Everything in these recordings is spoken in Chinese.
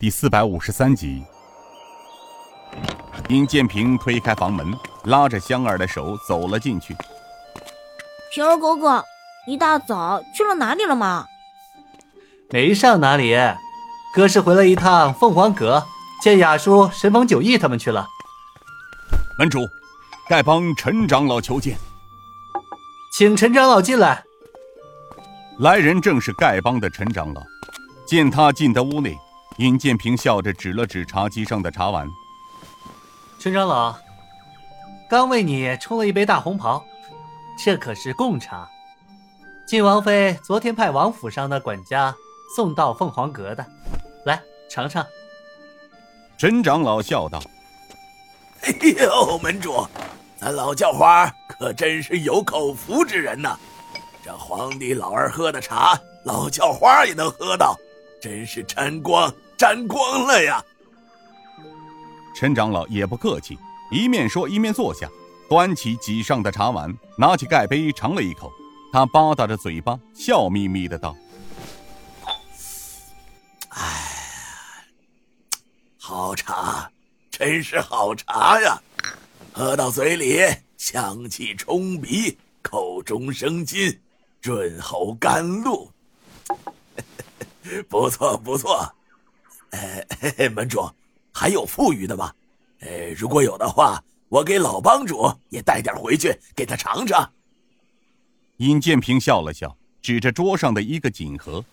第四百五十三集，殷建平推开房门，拉着香儿的手走了进去。平儿哥哥，一大早去了哪里了吗？没上哪里，哥是回了一趟凤凰阁，见雅叔、神风九翼他们去了。门主，丐帮陈长老求见，请陈长老进来。来人正是丐帮的陈长老，见他进得屋内。尹建平笑着指了指茶几上的茶碗：“陈长老，刚为你冲了一杯大红袍，这可是贡茶。晋王妃昨天派王府上的管家送到凤凰阁的，来尝尝。”陈长老笑道：“哎呦，门主，咱老叫花可真是有口福之人呐！这皇帝老儿喝的茶，老叫花也能喝到，真是沾光。”沾光了呀！陈长老也不客气，一面说一面坐下，端起几上的茶碗，拿起盖杯尝了一口，他吧嗒着嘴巴，笑眯眯的道：“哎，好茶，真是好茶呀！喝到嘴里，香气冲鼻，口中生津，润喉甘露，不 错不错。”呃，门主，还有富余的吗？呃，如果有的话，我给老帮主也带点回去，给他尝尝。尹建平笑了笑，指着桌上的一个锦盒：“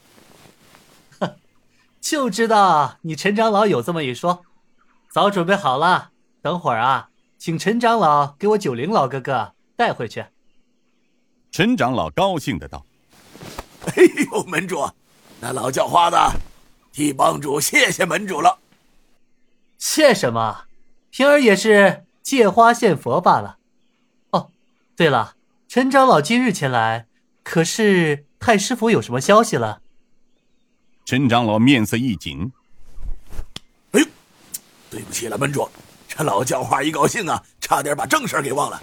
哼，就知道你陈长老有这么一说，早准备好了。等会儿啊，请陈长老给我九灵老哥哥带回去。”陈长老高兴的道：“ 哎呦，门主，那老叫花子。”替帮主谢谢门主了。谢什么？平儿也是借花献佛罢了。哦，对了，陈长老今日前来，可是太师府有什么消息了？陈长老面色一紧。哎呦，对不起了，门主，这老叫花一高兴啊，差点把正事给忘了。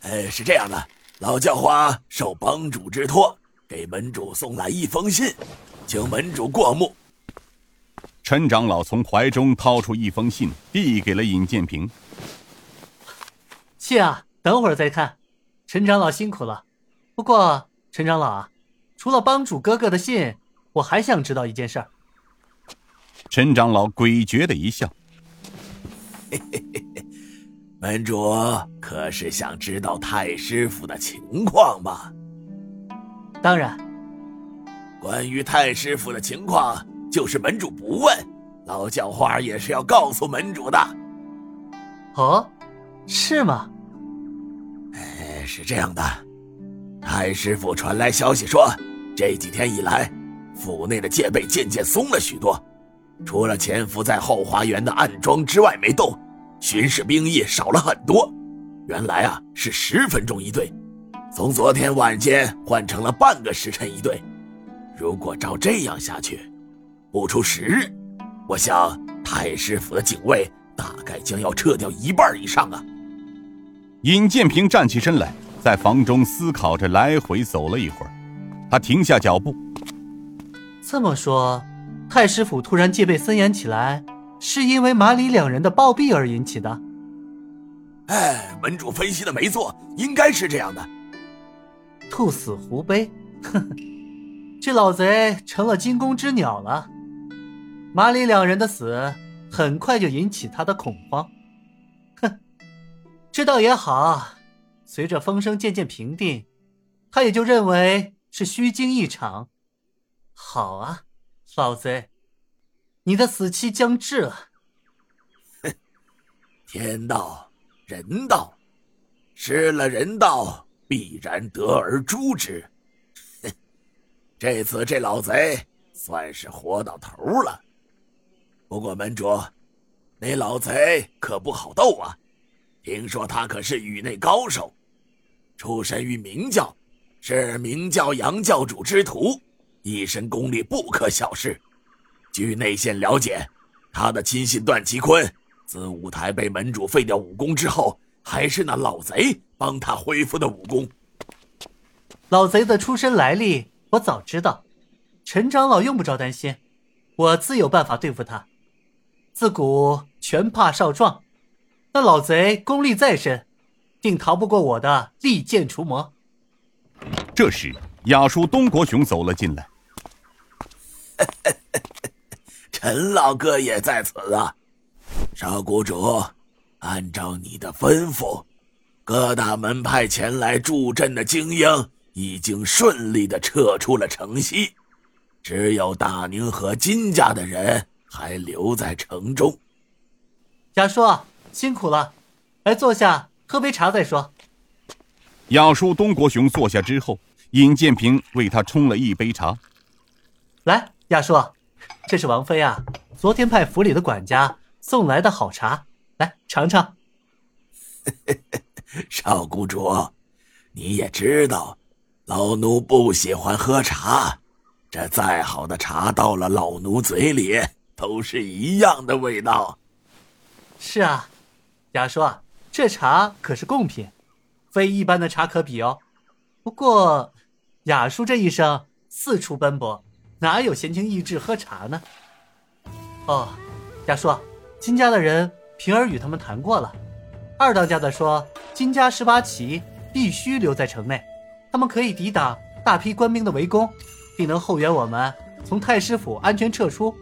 哎，是这样的，老叫花受帮主之托，给门主送来一封信，请门主过目。陈长老从怀中掏出一封信，递给了尹建平。信啊，等会儿再看。陈长老辛苦了。不过，陈长老啊，除了帮主哥哥的信，我还想知道一件事儿。陈长老诡谲的一笑：“嘿嘿嘿嘿，门主可是想知道太师府的情况吗？”当然。关于太师府的情况。就是门主不问，老叫花也是要告诉门主的。哦，是吗？哎，是这样的，太师府传来消息说，这几天以来，府内的戒备渐渐松了许多，除了潜伏在后花园的暗桩之外没动，巡视兵役少了很多。原来啊是十分钟一队，从昨天晚间换成了半个时辰一队。如果照这样下去，不出十日，我想太师府的警卫大概将要撤掉一半以上啊。尹建平站起身来，在房中思考着，来回走了一会儿，他停下脚步。这么说，太师府突然戒备森严起来，是因为马里两人的暴毙而引起的？哎，门主分析的没错，应该是这样的。兔死狐悲，哼，这老贼成了惊弓之鸟了。马里两人的死很快就引起他的恐慌，哼，这倒也好。随着风声渐渐平定，他也就认为是虚惊一场。好啊，老贼，你的死期将至了。哼，天道人道，失了人道，必然得而诛之。哼，这次这老贼算是活到头了。不过门主，那老贼可不好斗啊！听说他可是域内高手，出身于明教，是明教杨教主之徒，一身功力不可小视。据内线了解，他的亲信段其坤，自五台被门主废掉武功之后，还是那老贼帮他恢复的武功。老贼的出身来历我早知道，陈长老用不着担心，我自有办法对付他。自古拳怕少壮，那老贼功力再深，定逃不过我的利剑除魔。这时，亚叔东国雄走了进来。陈老哥也在此啊，少谷主，按照你的吩咐，各大门派前来助阵的精英已经顺利的撤出了城西，只有大宁和金家的人还留在城中。亚叔辛苦了，来坐下喝杯茶再说。亚叔东国雄坐下之后，尹建平为他冲了一杯茶。来，亚叔，这是王妃啊，昨天派府里的管家送来的好茶，来尝尝。少谷主，你也知道，老奴不喜欢喝茶。这再好的茶，到了老奴嘴里都是一样的味道。是啊，雅叔，这茶可是贡品，非一般的茶可比哦。不过，雅叔这一生四处奔波，哪有闲情逸致喝茶呢？哦，雅叔，金家的人平儿与他们谈过了，二当家的说，金家十八旗必须留在城内，他们可以抵挡大批官兵的围攻，并能后援我们从太师府安全撤出。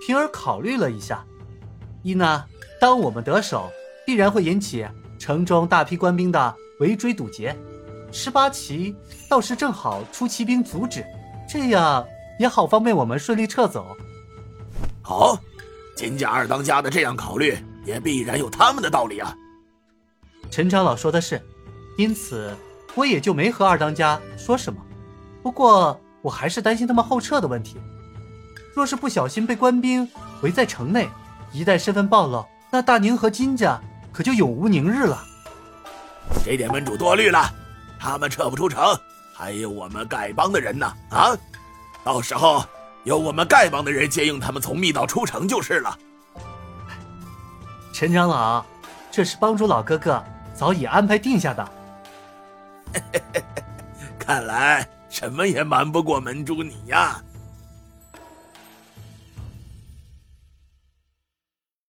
平儿考虑了一下，一呢。当我们得手，必然会引起城中大批官兵的围追堵截。十八旗倒是正好出骑兵阻止，这样也好方便我们顺利撤走。好，金家二当家的这样考虑，也必然有他们的道理啊。陈长老说的是，因此我也就没和二当家说什么。不过我还是担心他们后撤的问题。若是不小心被官兵围在城内，一旦身份暴露，那大宁和金家可就永无宁日了。这点门主多虑了，他们撤不出城，还有我们丐帮的人呢。啊，到时候由我们丐帮的人接应他们从密道出城就是了。陈长老，这是帮主老哥哥早已安排定下的。看来什么也瞒不过门主你呀。